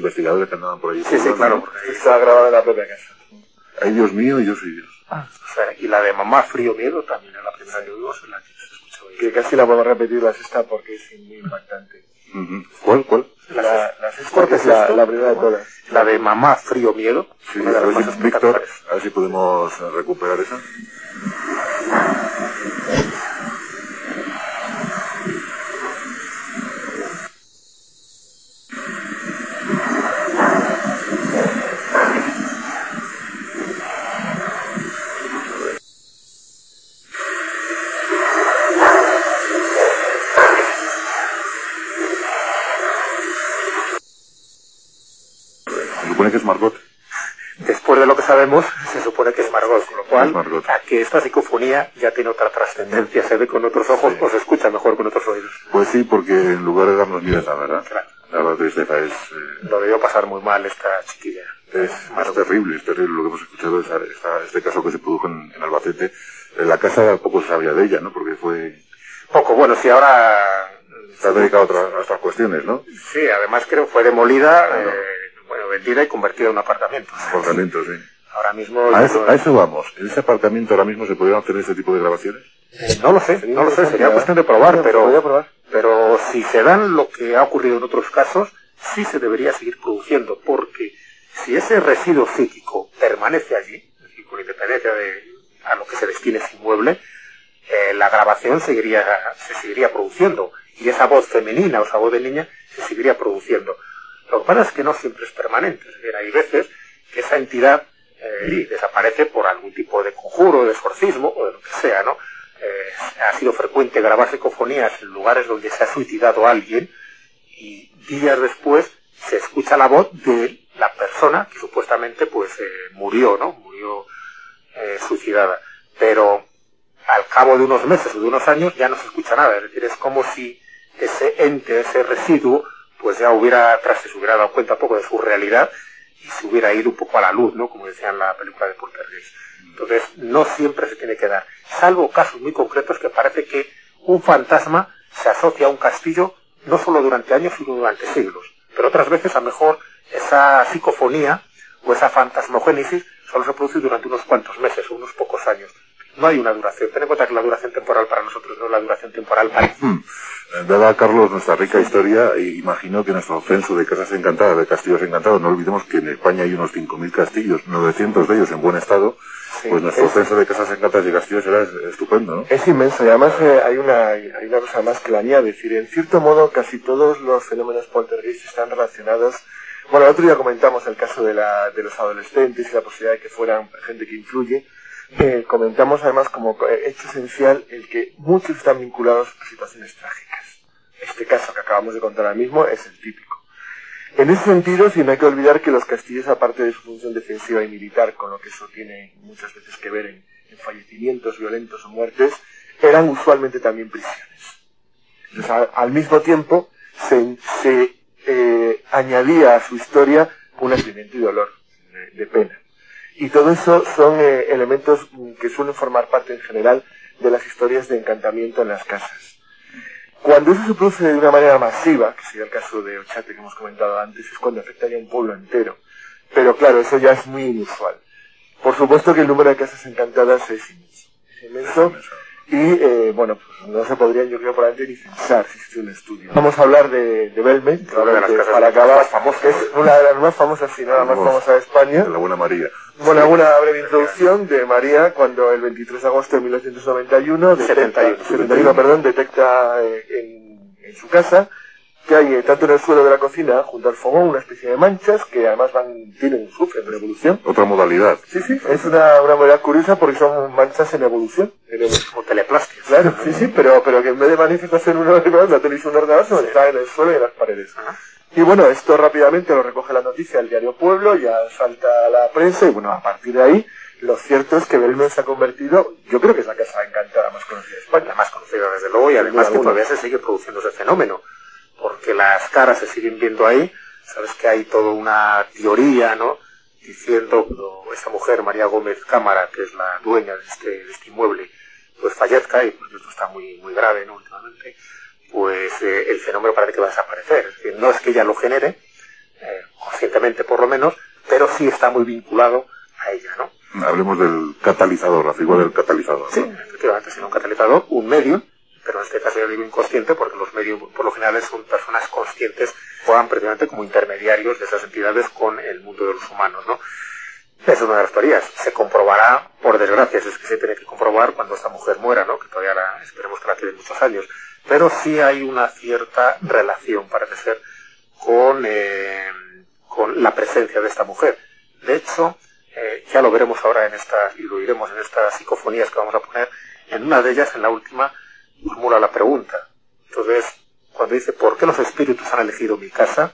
Investigadores que andaban por ahí. Sí, sí, claro, porque ahí está grabado en la propia casa. Ay, Dios mío, yo soy Dios. Ah, o sea, y la de Mamá Frío Miedo también es la primera que oímos, en la que se escucha hoy. Que casi la podemos repetir la sexta porque es muy impactante. ¿Cuál, cuál? La, la, sexta, que es la, la, primera de todas. La de Mamá Frío Miedo. Sí, a ver, si, Víctor, a ver si podemos recuperar esa. que es Margot. Después de lo que sabemos, se supone que es Margot, con lo cual, a que esta psicofonía ya tiene otra trascendencia, se ve con otros ojos o se escucha mejor con otros oídos. Pues sí, porque en lugar de darnos miedo, la verdad. La tristeza es... Eh, lo debió pasar muy mal esta chiquilla. Es, terrible, es terrible lo que hemos escuchado, este caso que se produjo en, Albacete. En la casa poco se sabía de ella, ¿no? Porque fue... Poco, bueno, si ahora... Se ha dedicado a, otras, cuestiones, ¿no? Sí, además creo fue demolida bueno, vendida y convertida en un apartamento. Apartamento, sí. Ahora mismo... A eso, a eso, vamos. ¿En ese apartamento ahora mismo se podrían obtener ese tipo de grabaciones? Eh, no lo sé, no lo sé, sería cuestión de probar, pero, probar. pero si se dan lo que ha ocurrido en otros casos, sí se debería seguir produciendo, porque si ese residuo psíquico permanece allí, con independencia de a lo que se destine ese inmueble, eh, la grabación seguiría, se seguiría produciendo, y esa voz femenina o esa voz de niña se seguiría produciendo. Lo que pasa es que no siempre es permanente. Es decir, hay veces que esa entidad eh, desaparece por algún tipo de conjuro, de exorcismo o de lo que sea, ¿no? Eh, ha sido frecuente grabar psicofonías en lugares donde se ha suicidado alguien y días después se escucha la voz de la persona que supuestamente pues eh, murió, ¿no? Murió suicidada. Pero al cabo de unos meses o de unos años ya no se escucha nada. Es decir, es como si ese ente, ese residuo, pues ya hubiera, tras se hubiera dado cuenta un poco de su realidad y se hubiera ido un poco a la luz, ¿no? Como decía en la película de Poltergeist. Entonces, no siempre se tiene que dar, salvo casos muy concretos que parece que un fantasma se asocia a un castillo no solo durante años, sino durante siglos. Pero otras veces, a lo mejor, esa psicofonía o esa fantasmogénesis solo se produce durante unos cuantos meses o unos pocos años. No hay una duración. Ten en cuenta que la duración temporal para nosotros no es la duración temporal para hmm. Dada Carlos nuestra rica historia, e imagino que nuestro censo de casas encantadas, de castillos encantados, no olvidemos que en España hay unos 5.000 castillos, 900 de ellos en buen estado, pues nuestro censo de casas encantadas y castillos era estupendo, ¿no? Es inmenso y además eh, hay, una, hay una cosa más que la añade, es decir, en cierto modo casi todos los fenómenos poltergeist están relacionados bueno, el otro día comentamos el caso de, la, de los adolescentes y la posibilidad de que fueran gente que influye. Eh, comentamos además como hecho esencial el que muchos están vinculados a situaciones trágicas. Este caso que acabamos de contar ahora mismo es el típico. En ese sentido, sí no hay que olvidar que los castillos, aparte de su función defensiva y militar, con lo que eso tiene muchas veces que ver en, fallecimientos violentos o muertes, eran usualmente también prisiones. Entonces, al, mismo tiempo, se, se eh, añadía a su historia un sentimiento y dolor, de, pena. Y todo eso son eh, elementos que suelen formar parte en general de las historias de encantamiento en las casas. Cuando eso se produce de una manera masiva, que sería el caso de Ochate que hemos comentado antes, es cuando afecta ya un pueblo entero. Pero claro, eso ya es muy inusual. Por supuesto que el número de casas encantadas es inmenso. Es inmenso y eh, bueno, pues no se podrían yo creo por ni pensar si es un estudio. Vamos a hablar de, de Belme, para acabar, que es una de las más famosas, si no la más famosa de España. la Buena María. Bueno, una breve introducción de María cuando el 23 de agosto de 1991, detecta, 71, perdón, detecta eh, en, en su casa que hay eh, tanto en el suelo de la cocina, junto al fogón, una especie de manchas que además van, tienen, sufren de evolución. Otra modalidad. Sí, sí, es una, una modalidad curiosa porque son manchas en evolución. Como teleplastias. Claro, sí, sí, pero, pero que en vez de manifestarse en un ordenador, la televisión un ordenador, se está en el suelo y en las paredes. Y bueno, esto rápidamente lo recoge la noticia del diario Pueblo, ya salta a la prensa y bueno, a partir de ahí, lo cierto es que Belmont se ha convertido, yo creo que es la casa encantada más conocida de España. La más conocida desde luego y además que todavía se sigue produciendo ese fenómeno porque las caras se siguen viendo ahí. Sabes que hay toda una teoría, ¿no? Diciendo que esa mujer, María Gómez Cámara, que es la dueña de este, este inmueble, pues fallezca, y pues esto está muy, muy grave, ¿no? Últimamente, pues eh, el fenómeno parece que va a desaparecer. Es decir, no es que ella lo genere, eh, conscientemente por lo menos, pero sí está muy vinculado a ella, ¿no? Hablemos del catalizador, la figura del catalizador. Sí, efectivamente, sino un catalizador, un medio, pero en este caso yo digo inconsciente porque los medios por lo general son personas conscientes juegan precisamente como intermediarios de esas entidades con el mundo de los humanos, ¿no? Es una de las teorías. Se comprobará, por desgracia, es que se tiene que comprobar cuando esta mujer muera, ¿no? Que todavía la, esperemos que la quede muchos años. Pero sí hay una cierta relación, parece ser, con, eh, con la presencia de esta mujer. De hecho, eh, ya lo veremos ahora en estas, y lo iremos en estas psicofonías que vamos a poner, en una de ellas, en la última, formula la pregunta. Entonces, cuando dice, ¿por qué los espíritus han elegido mi casa?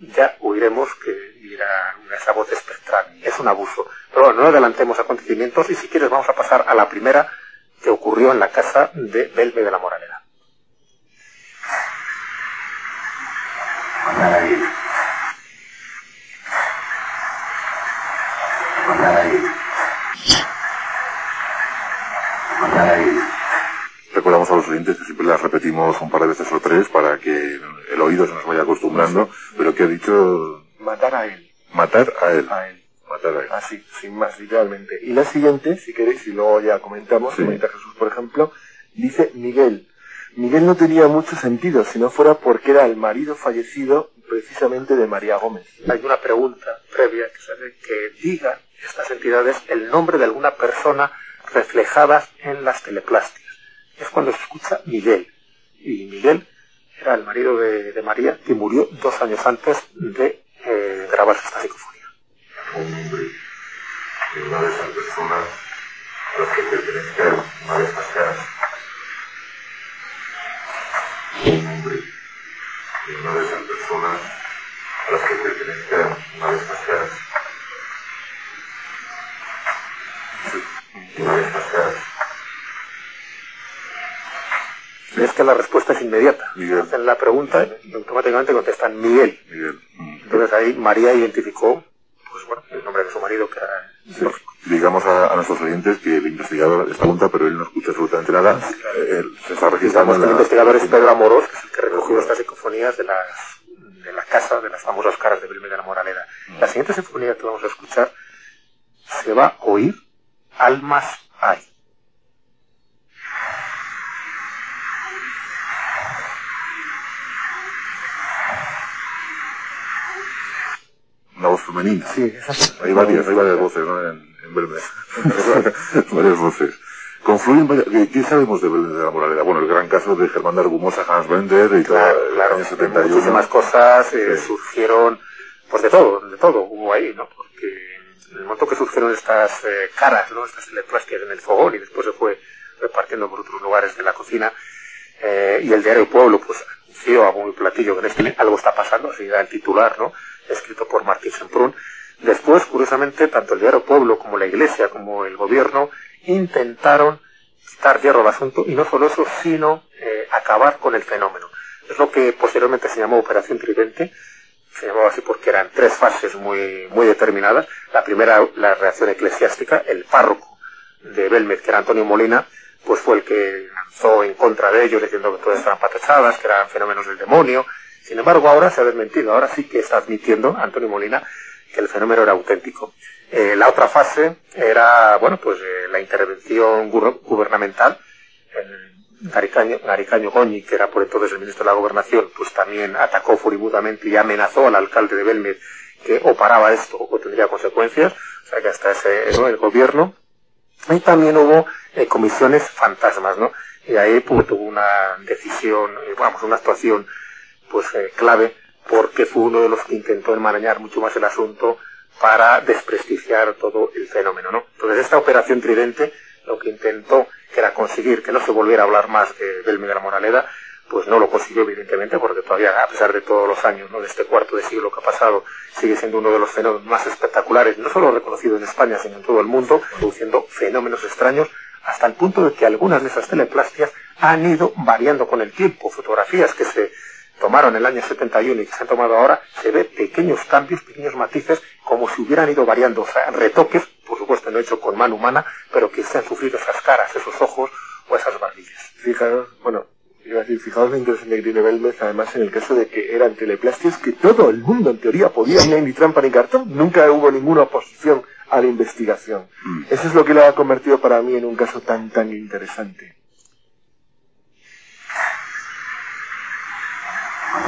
Ya oiremos que dirá esa voz espectral. Es un abuso. Pero bueno, no adelantemos acontecimientos y si quieres vamos a pasar a la primera que ocurrió en la casa de Belme de la Moraleda. Recordamos a los oyentes que siempre las repetimos un par de veces o tres para que el oído se nos vaya acostumbrando, pero que ha dicho... Matar a él. Matar a él. A él. Matar a él. Así, sin más, literalmente. Y la siguiente, si queréis, y luego ya comentamos, comenta Jesús, por ejemplo, dice Miguel. Miguel no tenía mucho sentido si no fuera porque era el marido fallecido precisamente de María Gómez. Hay una pregunta previa que, sabe que diga estas entidades el nombre de alguna persona reflejadas en las teleplastias es cuando se escucha Miguel. Y Miguel era el marido de, María que murió dos años antes de eh, grabar esta psicofonía. Un hombre, una de esas personas a las que pertenecen una de estas caras. Un hombre, una de esas personas a las que pertenecen una de estas caras. Una de estas es que la respuesta es inmediata. Hacen la pregunta y automáticamente contestan Miguel. Entonces ahí María identificó, pues bueno, el nombre de su marido, que era digamos a, nuestros oyentes que el investigador está junta, pero él no escucha absolutamente nada. Él se está registrando. el investigador es Pedro Amorós, que es el que recogió estas psicofonías de las de la casa de las famosas caras de Belmé de la Moraleda. La siguiente sinfonía que vamos a escuchar se va a oír Almas hay. Una voz femenina. Sí, Hay varias, hay varias voces, ¿no? En, en varias voces. Confluyen varias... ¿Qué sabemos de, de la moralidad? Bueno, el gran caso de Germán de Argumosa, Hans Bender y claro, claro, año 71. Muchísimas cosas eh, surgieron, pues de todo, de todo hubo ahí, ¿no? Porque en el momento que surgieron estas eh, caras, ¿no? Estas teleplastias en el fogón y después se fue repartiendo por otros lugares de la cocina, eh, y el diario Pueblo, pues anunció a muy platillo que en este algo está pasando, así da el titular, ¿no? Escrito por Martín Semprún. Después, curiosamente, tanto el diario Pueblo como la Iglesia como el gobierno intentaron quitar hierro al asunto y no solo eso, sino eh, acabar con el fenómeno. Es lo que posteriormente se llamó Operación Tridente, se llamaba así porque eran tres fases muy, muy determinadas. La primera, la reacción eclesiástica, el párroco de Belmed, que era Antonio Molina, pues fue el que lanzó en contra de ellos diciendo que todas estaban patachadas, que eran fenómenos del demonio, sin embargo, ahora se ha desmentido, ahora sí que está admitiendo Antonio Molina que el fenómeno era auténtico. Eh, la otra fase era, bueno, pues eh, la intervención gubernamental. El Garicaño Goñi, que era por entonces el ministro de la Gobernación, pues también atacó furibundamente y amenazó al alcalde de Belmed que o paraba esto o tendría consecuencias. O sea que hasta ese, eso, el gobierno. Y también hubo eh, comisiones fantasmas, ¿no? Y ahí pues, tuvo una decisión, vamos, una actuación pues eh, clave porque fue uno de los que intentó enmarañar mucho más el asunto para desprestigiar todo el fenómeno, ¿no? Entonces esta operación Tridente lo que intentó que era conseguir que no se volviera a hablar más de Belmi de la Moraleda, pues no lo consiguió evidentemente porque todavía a pesar de todos los años, ¿no? De este cuarto de siglo que ha pasado, sigue siendo uno de los fenómenos más espectaculares, no solo reconocido en España, sino en todo el mundo, produciendo fenómenos extraños hasta el punto de que algunas de esas teleplastias han ido variando con el tiempo, fotografías que se tomaron el año 71 y que se han tomado ahora, se ve pequeños cambios, pequeños matices, como si hubieran ido variando, o sea, retoques, por supuesto no hecho con mano humana, pero que se han sufrido esas caras, esos ojos o esas barbillas. Fijaros, bueno, iba a decir, fijaos la interesante que tiene Belmez, además en el caso de que eran teleplastias que todo el mundo en teoría podía, no ni trampa ni cartón, nunca hubo ninguna oposición a la investigación. Mm. Eso es lo que lo ha convertido para mí en un caso tan, tan interesante.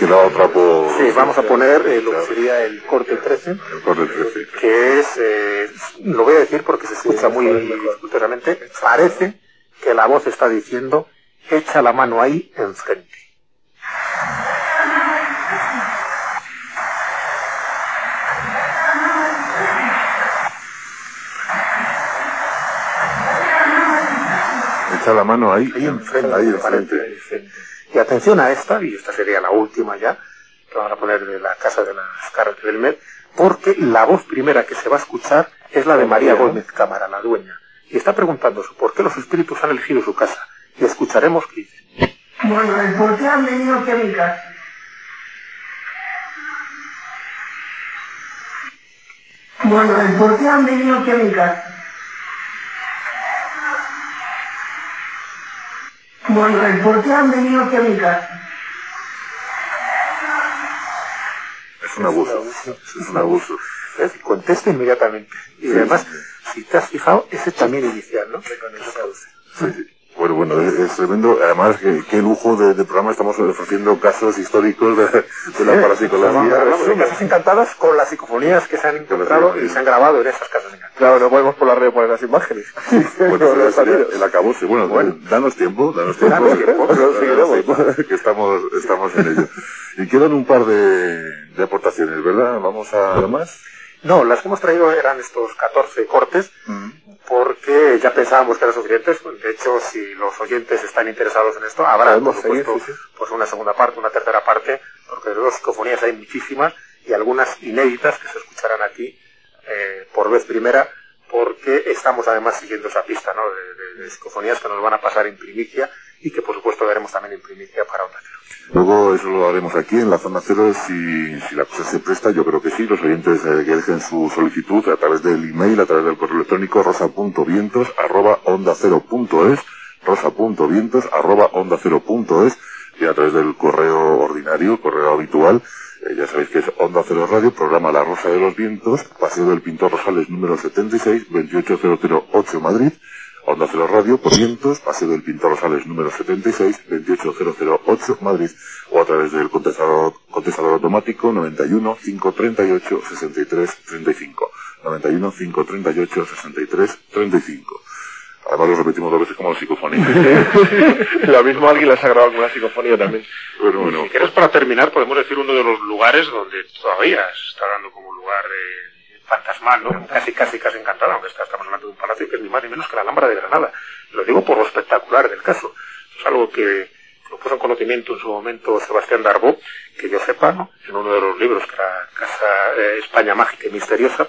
Y otra por... Sí, vamos a poner eh, lo que sería el corte 13. El corte 13. Que es, eh, lo voy a decir porque se escucha muy escuchosamente, parece que la voz está diciendo, echa la mano ahí enfrente. Echa la mano ahí, ahí enfrente. Ahí enfrente. Y atención a esta, y esta sería la última ya, que vamos a poner de la casa de las caras del Med, porque la voz primera que se va a escuchar es la de María Gómez Cámara, la dueña. Y está preguntándose por qué los espíritus han elegido su casa. Y escucharemos qué dice. Bueno, ¿por qué han venido aquí a mi casa? Bueno, ¿por qué han venido aquí a mi casa? Bueno, ¿por qué han venido aquí a mi casa? Es un abuso, es un abuso. Contesta inmediatamente. Y además, si te has fijado, ese también inicial, ¿no? Sí. Bueno, bueno, es, tremendo. Además, qué, lujo de, programa estamos ofreciendo casos históricos de, la parapsicología. Sí, casas encantadas con las psicofonías que se han encontrado y se han grabado en esas casas encantadas. Claro, no podemos por la red poner las imágenes. bueno, el acabose. Bueno, bueno, danos tiempo, danos tiempo. que estamos, estamos en ello. Y quedan un par de, aportaciones, ¿verdad? Vamos a más. No, las que hemos traído eran estos 14 cortes. Mm porque ya pensábamos que eran suficientes. De hecho, si los oyentes están interesados en esto, habrá, por supuesto, pues una segunda parte, una tercera parte, porque de dos psicofonías hay muchísimas y algunas inéditas que se escucharán aquí eh, por vez primera, porque estamos además siguiendo esa pista ¿no? de, psicofonías que nos van a pasar en primicia y que por supuesto daremos también en primicia para Cero. Luego eso lo haremos aquí en la zona cero si, la cosa se presta, yo creo que sí, los oyentes eh, que dejen su solicitud a través del email, a través del correo electrónico rosa.vientos arroba onda cero punto es, rosa.vientos arroba onda cero punto es, y a través del correo ordinario, correo habitual, eh, ya sabéis que es Onda Cero Radio, programa La Rosa de los Vientos, Paseo del Pintor Rosales número 76, 28008 Madrid, Onda Cero Radio, por vientos, Paseo del Pintor Rosales número 76, 28008 Madrid, o a través del contestador, contestador automático 91 538 63 35. 91 538 63 35. Además lo repetimos dos veces como la psicofonía. lo mismo alguien les ha grabado alguna psicofonía también. Bueno, bueno. Si quieres para terminar podemos decir uno de los lugares donde todavía se está dando como lugar de fantasmal, ¿no? Casi, casi, casi encantado, aunque estamos hablando de un palacio que es ni más ni menos que la Alhambra de Granada. Lo digo por lo espectacular del caso. Es algo que lo puso en conocimiento en su momento Sebastián Darbó, que yo sepa, ¿no? En uno de los libros que era Casa eh, España Mágica y Misteriosa.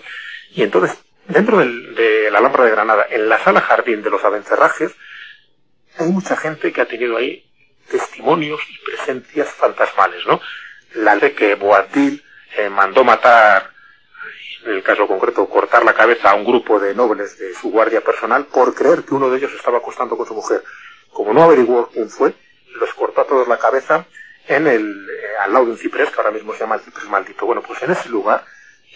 Y entonces Dentro de la Alhambra de Granada, en la sala jardín de los Abencerrajes, hay mucha gente que ha tenido ahí testimonios y presencias fantasmales, ¿no? La de que Boabdil eh, mandó matar, el caso concreto, cortar la cabeza a un grupo de nobles de su guardia personal por creer que uno de ellos estaba acostando con su mujer. Como no averiguó quién fue, los cortó a todos la cabeza en el, eh, al lado de un ciprés, que ahora mismo se llama el ciprés maldito. Bueno, pues en ese lugar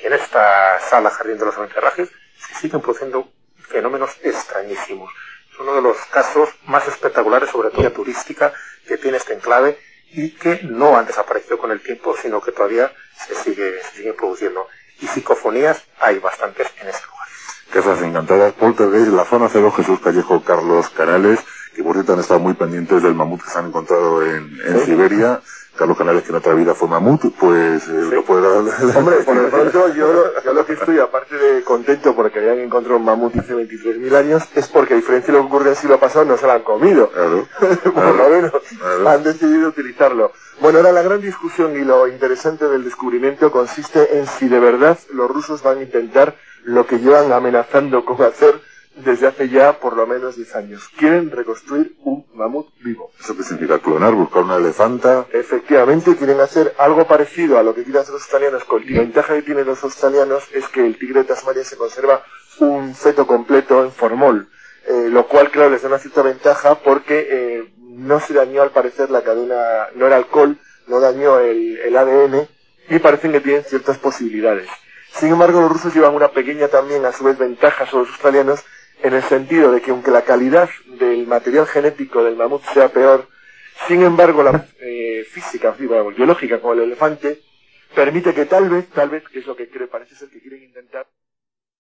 en esta sala Jardín de los Avencerrajes se siguen produciendo fenómenos extrañísimos. Es uno de los casos más espectaculares, sobre todo turística, que tiene este enclave y que no han desaparecido con el tiempo, sino que todavía se sigue, se siguen produciendo. Y psicofonías hay bastantes en ese lugar. Casas encantadas, Poltergeist, la zona cero, Jesús Callejo, Carlos Canales, que por cierto han estado muy pendientes del mamut que se han encontrado en, en Siberia. Carlos Canales, que en otra vida fue mamut, pues eh, lo puede dar. Hombre, por lo pronto, yo, yo lo que estoy, aparte de contento porque habían encontrado un mamut hace 23.000 años, es porque a diferencia de lo que ocurrió en el siglo pasado, no se lo han comido. Claro. por lo menos han decidido utilizarlo. Bueno, ahora la gran discusión y lo interesante del descubrimiento consiste en si de verdad los rusos van a intentar lo que llevan amenazando con hacer desde hace ya por lo menos 10 años. Quieren reconstruir un mamut vivo. ¿Eso qué significa? ¿Clonar? ¿Buscar una elefanta? Efectivamente, quieren hacer algo parecido a lo que quieren hacer los australianos. La ventaja que tienen los australianos es que el tigre de Tasmania se conserva un feto completo en formol. Eh, lo cual, claro, les da una cierta ventaja porque eh, no se dañó al parecer la cadena, no era alcohol, no dañó el, el ADN y parecen que tienen ciertas posibilidades. Sin embargo, los rusos llevan una pequeña también, a su vez, ventaja sobre los australianos, en el sentido de que aunque la calidad del material genético del mamut sea peor, sin embargo la eh, física, biológica como el elefante, permite que tal vez, tal vez, que es lo que cree, parece ser que quieren intentar,